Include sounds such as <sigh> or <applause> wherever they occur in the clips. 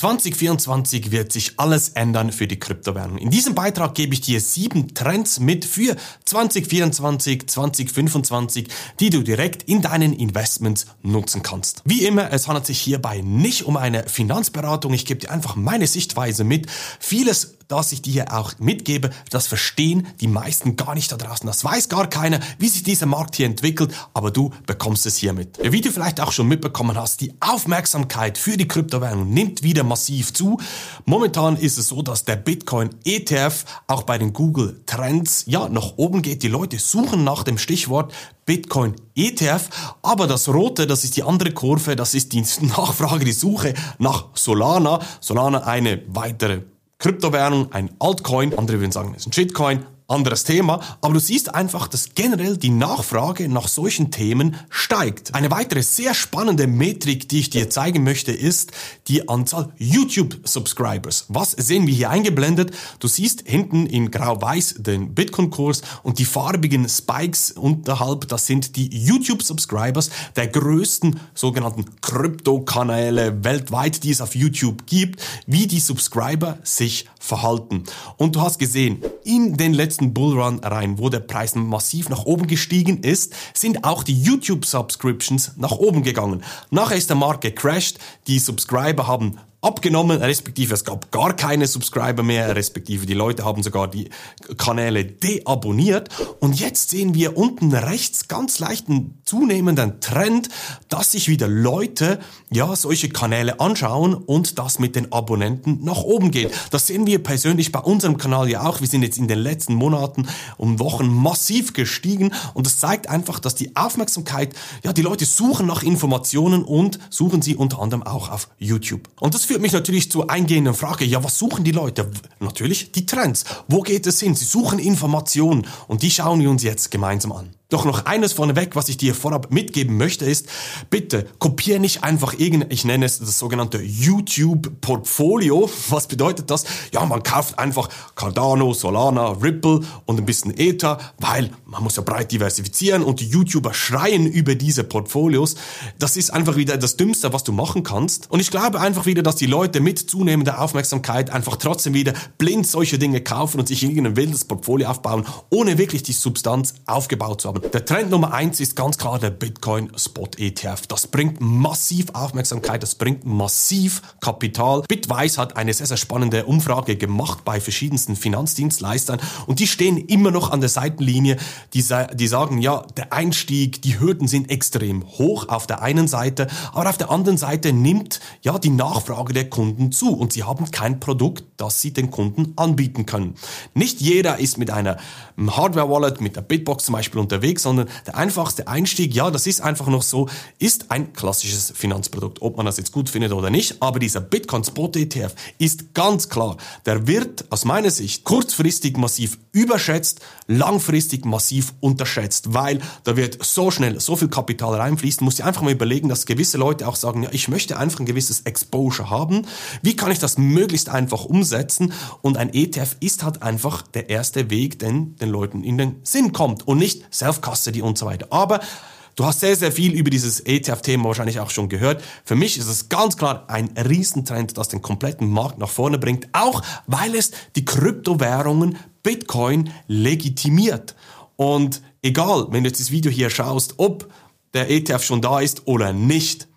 2024 wird sich alles ändern für die Kryptowährung. In diesem Beitrag gebe ich dir sieben Trends mit für 2024, 2025, die du direkt in deinen Investments nutzen kannst. Wie immer, es handelt sich hierbei nicht um eine Finanzberatung. Ich gebe dir einfach meine Sichtweise mit. Vieles das ich dir auch mitgebe, das verstehen die meisten gar nicht da draußen. Das weiß gar keiner, wie sich dieser Markt hier entwickelt, aber du bekommst es hier mit. Wie du vielleicht auch schon mitbekommen hast, die Aufmerksamkeit für die Kryptowährung nimmt wieder massiv zu. Momentan ist es so, dass der Bitcoin ETF auch bei den Google Trends ja nach oben geht. Die Leute suchen nach dem Stichwort Bitcoin ETF, aber das rote, das ist die andere Kurve, das ist die <laughs> Nachfrage, die Suche nach Solana. Solana eine weitere Kryptowährung, ein Altcoin, andere würden sagen, es ist ein Shitcoin, anderes Thema, aber du siehst einfach, dass generell die Nachfrage nach solchen Themen steigt. Eine weitere sehr spannende Metrik, die ich dir zeigen möchte, ist die Anzahl YouTube-Subscribers. Was sehen wir hier eingeblendet? Du siehst hinten in grau-weiß den Bitcoin-Kurs und die farbigen Spikes unterhalb, das sind die YouTube-Subscribers der größten sogenannten Krypto-Kanäle weltweit, die es auf YouTube gibt, wie die Subscriber sich verhalten. Und du hast gesehen, in den letzten letzten Bullrun rein, wo der Preis massiv nach oben gestiegen ist, sind auch die YouTube-Subscriptions nach oben gegangen. Nachher ist der Markt gecrashed, die Subscriber haben abgenommen, respektive es gab gar keine Subscriber mehr, respektive die Leute haben sogar die Kanäle deabonniert. Und jetzt sehen wir unten rechts ganz leichten zunehmenden Trend, dass sich wieder Leute ja solche Kanäle anschauen und das mit den Abonnenten nach oben geht. Das sehen wir persönlich bei unserem Kanal ja auch. Wir sind jetzt in den letzten Monaten und Wochen massiv gestiegen und das zeigt einfach, dass die Aufmerksamkeit, ja, die Leute suchen nach Informationen und suchen sie unter anderem auch auf YouTube. Und das führt mich natürlich zur eingehenden Frage, ja, was suchen die Leute? Natürlich die Trends. Wo geht es hin? Sie suchen Informationen und die schauen wir uns jetzt gemeinsam an. Doch noch eines vorneweg, was ich dir vorab mitgeben möchte, ist, bitte kopiere nicht einfach irgendein, ich nenne es das sogenannte YouTube-Portfolio. Was bedeutet das? Ja, man kauft einfach Cardano, Solana, Ripple und ein bisschen Ether, weil man muss ja breit diversifizieren und die YouTuber schreien über diese Portfolios. Das ist einfach wieder das Dümmste, was du machen kannst. Und ich glaube einfach wieder, dass die Leute mit zunehmender Aufmerksamkeit einfach trotzdem wieder blind solche Dinge kaufen und sich irgendein wildes Portfolio aufbauen, ohne wirklich die Substanz aufgebaut zu haben. Der Trend Nummer eins ist ganz klar der Bitcoin Spot ETF. Das bringt massiv Aufmerksamkeit, das bringt massiv Kapital. Bitwise hat eine sehr, sehr spannende Umfrage gemacht bei verschiedensten Finanzdienstleistern und die stehen immer noch an der Seitenlinie. Die, die sagen, ja, der Einstieg, die Hürden sind extrem hoch auf der einen Seite, aber auf der anderen Seite nimmt ja die Nachfrage der Kunden zu und sie haben kein Produkt, das sie den Kunden anbieten können. Nicht jeder ist mit einer Hardware-Wallet, mit der Bitbox zum Beispiel unterwegs unterwegs, sondern der einfachste Einstieg, ja, das ist einfach noch so, ist ein klassisches Finanzprodukt, ob man das jetzt gut findet oder nicht. Aber dieser Bitcoin Spot ETF ist ganz klar, der wird aus meiner Sicht kurzfristig massiv überschätzt, langfristig massiv unterschätzt, weil da wird so schnell so viel Kapital reinfließen, muss ich einfach mal überlegen, dass gewisse Leute auch sagen, ja, ich möchte einfach ein gewisses Exposure haben. Wie kann ich das möglichst einfach umsetzen? Und ein ETF ist halt einfach der erste Weg, den den Leuten in den Sinn kommt und nicht self Custody und so weiter. Aber Du hast sehr, sehr viel über dieses ETF-Thema wahrscheinlich auch schon gehört. Für mich ist es ganz klar ein Riesentrend, das den kompletten Markt nach vorne bringt, auch weil es die Kryptowährungen Bitcoin legitimiert. Und egal, wenn du jetzt das Video hier schaust, ob der ETF schon da ist oder nicht,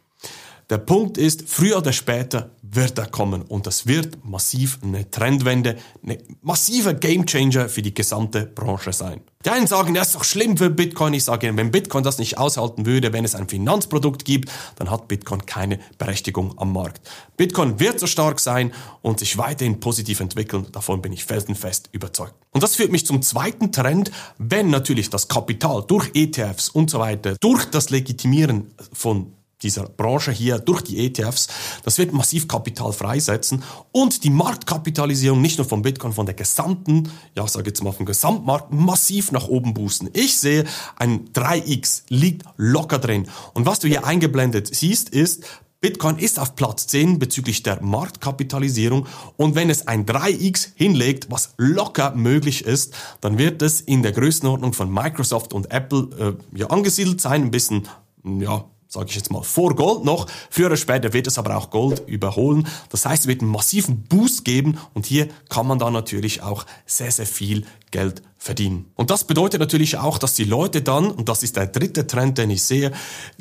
der Punkt ist, früher oder später wird er kommen und das wird massiv eine Trendwende, eine massiver Gamechanger für die gesamte Branche sein. Die einen sagen, das ist doch schlimm für Bitcoin. Ich sage, wenn Bitcoin das nicht aushalten würde, wenn es ein Finanzprodukt gibt, dann hat Bitcoin keine Berechtigung am Markt. Bitcoin wird so stark sein und sich weiterhin positiv entwickeln. Davon bin ich felsenfest überzeugt. Und das führt mich zum zweiten Trend, wenn natürlich das Kapital durch ETFs und so weiter, durch das Legitimieren von dieser Branche hier durch die ETFs, das wird massiv Kapital freisetzen und die Marktkapitalisierung nicht nur von Bitcoin, von der gesamten, ja, sage jetzt mal vom Gesamtmarkt massiv nach oben boosten. Ich sehe, ein 3x liegt locker drin. Und was du hier eingeblendet siehst, ist, Bitcoin ist auf Platz 10 bezüglich der Marktkapitalisierung und wenn es ein 3x hinlegt, was locker möglich ist, dann wird es in der Größenordnung von Microsoft und Apple äh, ja angesiedelt sein, ein bisschen ja, sage ich jetzt mal, vor Gold noch. Früher oder später wird es aber auch Gold überholen. Das heißt, es wird einen massiven Boost geben und hier kann man dann natürlich auch sehr, sehr viel Geld verdienen. Und das bedeutet natürlich auch, dass die Leute dann, und das ist der dritte Trend, den ich sehe,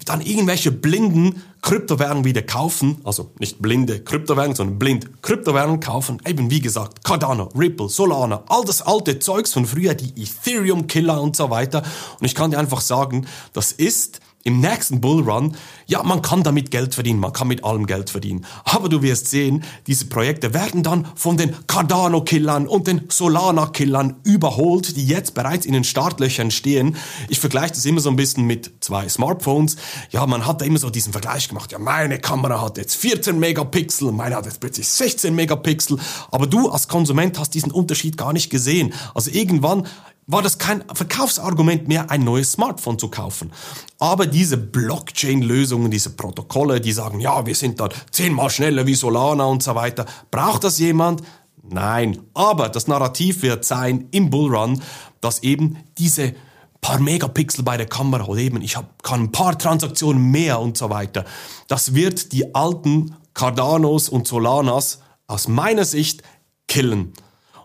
dann irgendwelche blinden Kryptowährungen wieder kaufen, also nicht blinde Kryptowährungen, sondern blind Kryptowährungen kaufen, eben wie gesagt, Cardano, Ripple, Solana, all das alte Zeugs von früher, die Ethereum-Killer und so weiter. Und ich kann dir einfach sagen, das ist im nächsten Bullrun, ja, man kann damit Geld verdienen, man kann mit allem Geld verdienen. Aber du wirst sehen, diese Projekte werden dann von den Cardano-Killern und den Solana-Killern überholt, die jetzt bereits in den Startlöchern stehen. Ich vergleiche das immer so ein bisschen mit zwei Smartphones. Ja, man hat da immer so diesen Vergleich gemacht. Ja, meine Kamera hat jetzt 14 Megapixel, meine hat jetzt plötzlich 16 Megapixel. Aber du als Konsument hast diesen Unterschied gar nicht gesehen. Also irgendwann war das kein Verkaufsargument mehr, ein neues Smartphone zu kaufen. Aber diese Blockchain-Lösungen, diese Protokolle, die sagen, ja, wir sind dann zehnmal schneller wie Solana und so weiter. Braucht das jemand? Nein. Aber das Narrativ wird sein im Bullrun, dass eben diese paar Megapixel bei der Kamera oder eben ich hab, kann ein paar Transaktionen mehr und so weiter. Das wird die alten Cardanos und Solanas aus meiner Sicht killen.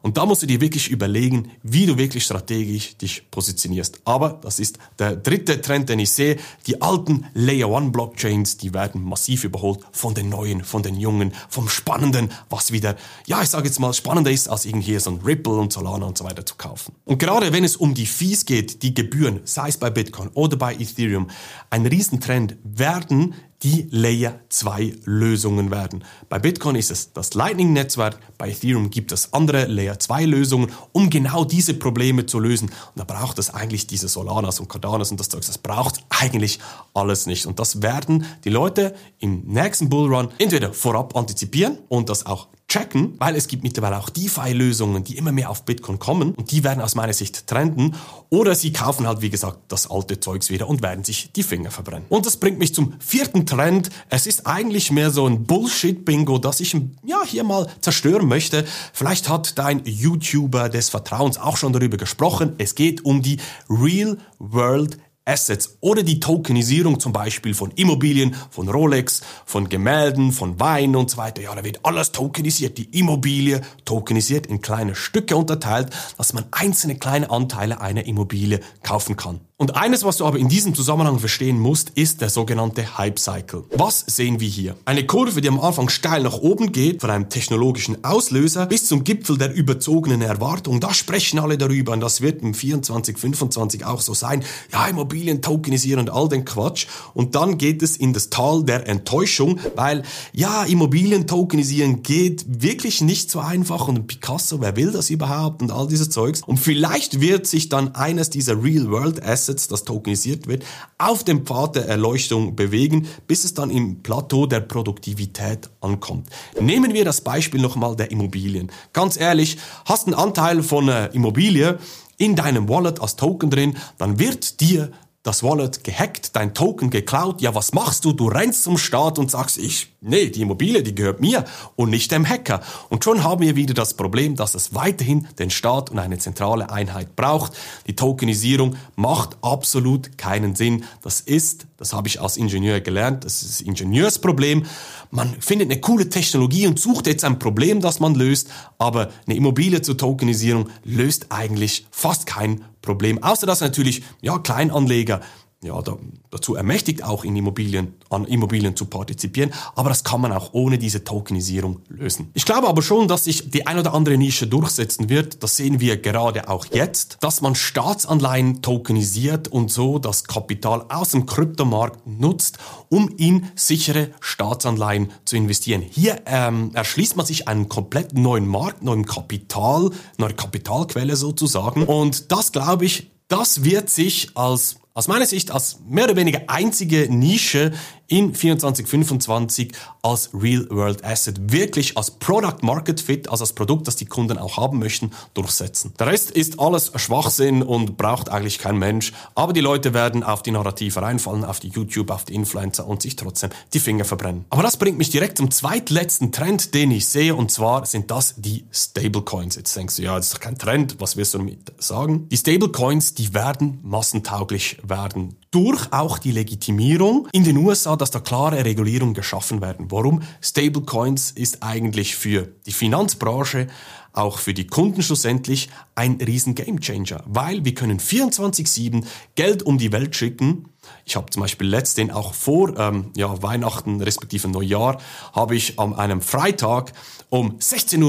Und da musst du dir wirklich überlegen, wie du wirklich strategisch dich positionierst. Aber das ist der dritte Trend, den ich sehe. Die alten Layer One Blockchains, die werden massiv überholt von den neuen, von den jungen, vom Spannenden, was wieder, ja, ich sage jetzt mal, spannender ist, als irgendwie so ein Ripple und Solana und so weiter zu kaufen. Und gerade wenn es um die Fees geht, die Gebühren, sei es bei Bitcoin oder bei Ethereum, ein Riesentrend werden die Layer 2 Lösungen werden. Bei Bitcoin ist es das Lightning-Netzwerk, bei Ethereum gibt es andere Layer 2 Lösungen, um genau diese Probleme zu lösen. Und da braucht es eigentlich diese Solanas und Cardanas und das Zeug. Das braucht eigentlich alles nicht. Und das werden die Leute im nächsten Bullrun entweder vorab antizipieren und das auch checken, weil es gibt mittlerweile auch DeFi-Lösungen, die immer mehr auf Bitcoin kommen und die werden aus meiner Sicht trenden. Oder sie kaufen halt, wie gesagt, das alte Zeugs wieder und werden sich die Finger verbrennen. Und das bringt mich zum vierten Trend. Es ist eigentlich mehr so ein Bullshit-Bingo, das ich ja hier mal zerstören möchte. Vielleicht hat dein YouTuber des Vertrauens auch schon darüber gesprochen. Es geht um die Real World Assets oder die Tokenisierung zum Beispiel von Immobilien, von Rolex, von Gemälden, von Wein und so weiter. Ja, da wird alles tokenisiert. Die Immobilie tokenisiert in kleine Stücke unterteilt, dass man einzelne kleine Anteile einer Immobilie kaufen kann. Und eines, was du aber in diesem Zusammenhang verstehen musst, ist der sogenannte Hype Cycle. Was sehen wir hier? Eine Kurve, die am Anfang steil nach oben geht, von einem technologischen Auslöser bis zum Gipfel der überzogenen Erwartung. Da sprechen alle darüber und das wird im 24, 25 auch so sein. Ja, Immobilien tokenisieren und all den Quatsch. Und dann geht es in das Tal der Enttäuschung, weil ja, Immobilien tokenisieren geht wirklich nicht so einfach und Picasso, wer will das überhaupt und all dieses Zeugs. Und vielleicht wird sich dann eines dieser Real World Assets Assets, das tokenisiert wird, auf dem Pfad der Erleuchtung bewegen, bis es dann im Plateau der Produktivität ankommt. Nehmen wir das Beispiel nochmal der Immobilien. Ganz ehrlich, hast einen Anteil von einer Immobilie in deinem Wallet als Token drin, dann wird dir das Wallet gehackt, dein Token geklaut. Ja, was machst du? Du rennst zum Staat und sagst, ich, nee, die Immobilie, die gehört mir und nicht dem Hacker. Und schon haben wir wieder das Problem, dass es weiterhin den Staat und eine zentrale Einheit braucht. Die Tokenisierung macht absolut keinen Sinn. Das ist, das habe ich als Ingenieur gelernt, das ist Ingenieursproblem. Man findet eine coole Technologie und sucht jetzt ein Problem, das man löst, aber eine Immobilie zur Tokenisierung löst eigentlich fast kein Problem. Außer dass natürlich, ja, Kleinanleger ja, da, dazu ermächtigt, auch in Immobilien, an Immobilien zu partizipieren. Aber das kann man auch ohne diese Tokenisierung lösen. Ich glaube aber schon, dass sich die ein oder andere Nische durchsetzen wird. Das sehen wir gerade auch jetzt, dass man Staatsanleihen tokenisiert und so das Kapital aus dem Kryptomarkt nutzt, um in sichere Staatsanleihen zu investieren. Hier ähm, erschließt man sich einen komplett neuen Markt, neuen Kapital, neue Kapitalquelle sozusagen. Und das glaube ich, das wird sich als aus meiner Sicht als mehr oder weniger einzige Nische in 2425 als Real World Asset wirklich als Product Market Fit, also als Produkt, das die Kunden auch haben möchten, durchsetzen. Der Rest ist alles Schwachsinn und braucht eigentlich kein Mensch, aber die Leute werden auf die Narrative reinfallen, auf die YouTube, auf die Influencer und sich trotzdem die Finger verbrennen. Aber das bringt mich direkt zum zweitletzten Trend, den ich sehe und zwar sind das die Stablecoins. Jetzt denkst du, ja, das ist doch kein Trend, was wirst du damit sagen? Die Stablecoins, die werden massentauglich werden durch auch die Legitimierung in den USA, dass da klare Regulierungen geschaffen werden. Warum? Stablecoins ist eigentlich für die Finanzbranche auch für die Kunden schlussendlich ein riesen Gamechanger, weil wir können 24/7 Geld um die Welt schicken. Ich habe zum Beispiel letztens auch vor ähm, ja, Weihnachten respektive Neujahr habe ich an einem Freitag um 16.01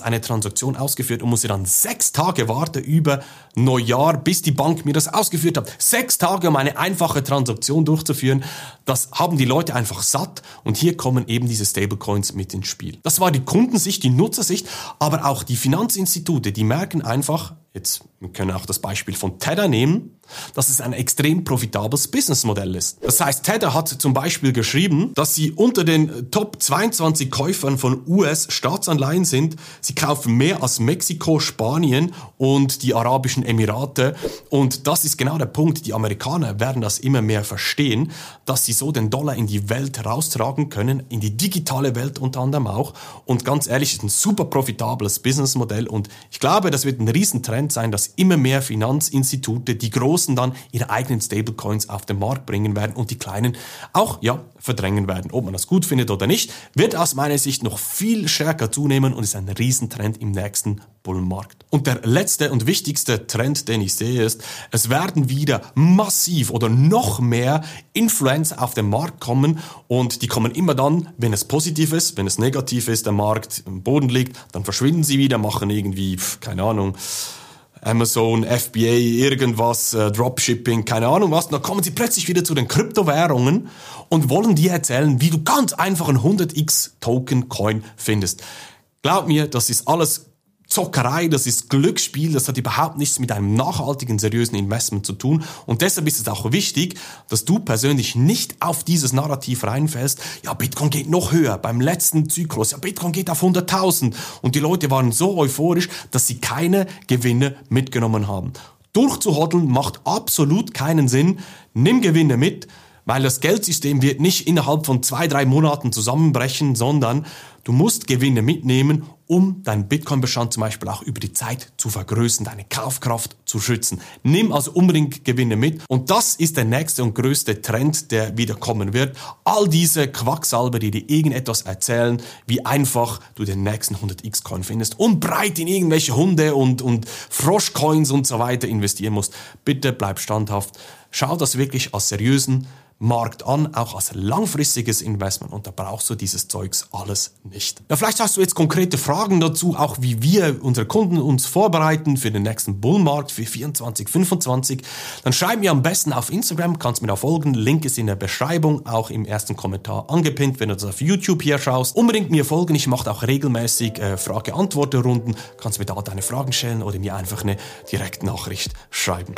Uhr eine Transaktion ausgeführt und musste dann sechs Tage warten über Neujahr, bis die Bank mir das ausgeführt hat. Sechs Tage, um eine einfache Transaktion durchzuführen. Das haben die Leute einfach satt und hier kommen eben diese Stablecoins mit ins Spiel. Das war die Kundensicht, die Nutzersicht, aber auch die Finanzinstitute, die merken einfach, jetzt wir können auch das Beispiel von Tether nehmen, dass es ein extrem profitables Businessmodell ist. Das heißt, Tether hat zum Beispiel geschrieben, dass sie unter den Top 22 Käufern von US-Staatsanleihen sind. Sie kaufen mehr als Mexiko, Spanien und die Arabischen Emirate. Und das ist genau der Punkt. Die Amerikaner werden das immer mehr verstehen, dass sie so den Dollar in die Welt raustragen können, in die digitale Welt unter anderem auch. Und ganz ehrlich, ist ein super profitables Businessmodell. Und ich glaube, das wird ein Riesentrend sein, dass immer mehr Finanzinstitute, die Großen dann ihre eigenen Stablecoins auf den Markt bringen werden und die Kleinen auch, ja, verdrängen werden. Ob man das gut findet oder nicht, wird aus meiner Sicht noch viel stärker zunehmen und ist ein Riesentrend im nächsten Bullenmarkt. Und der letzte und wichtigste Trend, den ich sehe, ist, es werden wieder massiv oder noch mehr Influencer auf den Markt kommen und die kommen immer dann, wenn es positiv ist, wenn es negativ ist, der Markt im Boden liegt, dann verschwinden sie wieder, machen irgendwie, keine Ahnung, Amazon, FBA, irgendwas, äh, Dropshipping, keine Ahnung was. Und dann kommen sie plötzlich wieder zu den Kryptowährungen und wollen dir erzählen, wie du ganz einfach einen 100x Token Coin findest. Glaub mir, das ist alles Zockerei, das ist Glücksspiel, das hat überhaupt nichts mit einem nachhaltigen, seriösen Investment zu tun. Und deshalb ist es auch wichtig, dass du persönlich nicht auf dieses Narrativ reinfällst, ja, Bitcoin geht noch höher beim letzten Zyklus, ja, Bitcoin geht auf 100.000. Und die Leute waren so euphorisch, dass sie keine Gewinne mitgenommen haben. Durchzuhodeln macht absolut keinen Sinn. Nimm Gewinne mit, weil das Geldsystem wird nicht innerhalb von zwei, drei Monaten zusammenbrechen, sondern du musst Gewinne mitnehmen, um deinen Bitcoin-Bestand zum Beispiel auch über die Zeit zu vergrößern, deine Kaufkraft zu schützen. Nimm also unbedingt Gewinne mit und das ist der nächste und größte Trend, der wieder kommen wird. All diese Quacksalber, die dir irgendetwas erzählen, wie einfach du den nächsten 100x-Coin findest und breit in irgendwelche Hunde und, und Froschcoins und so weiter investieren musst. Bitte bleib standhaft. Schau das wirklich als seriösen Markt an, auch als langfristiges Investment. Und da brauchst du dieses Zeugs alles nicht. Ja, vielleicht hast du jetzt konkrete Fragen dazu, auch wie wir unsere Kunden uns vorbereiten für den nächsten Bullmarkt für 24, 25. Dann schreib mir am besten auf Instagram, kannst mir da folgen. Link ist in der Beschreibung, auch im ersten Kommentar angepinnt, wenn du das auf YouTube hier schaust. Unbedingt mir folgen. Ich mache auch regelmäßig äh, Frage-Antwort-Runden. Kannst mir da deine Fragen stellen oder mir einfach eine Direktnachricht schreiben.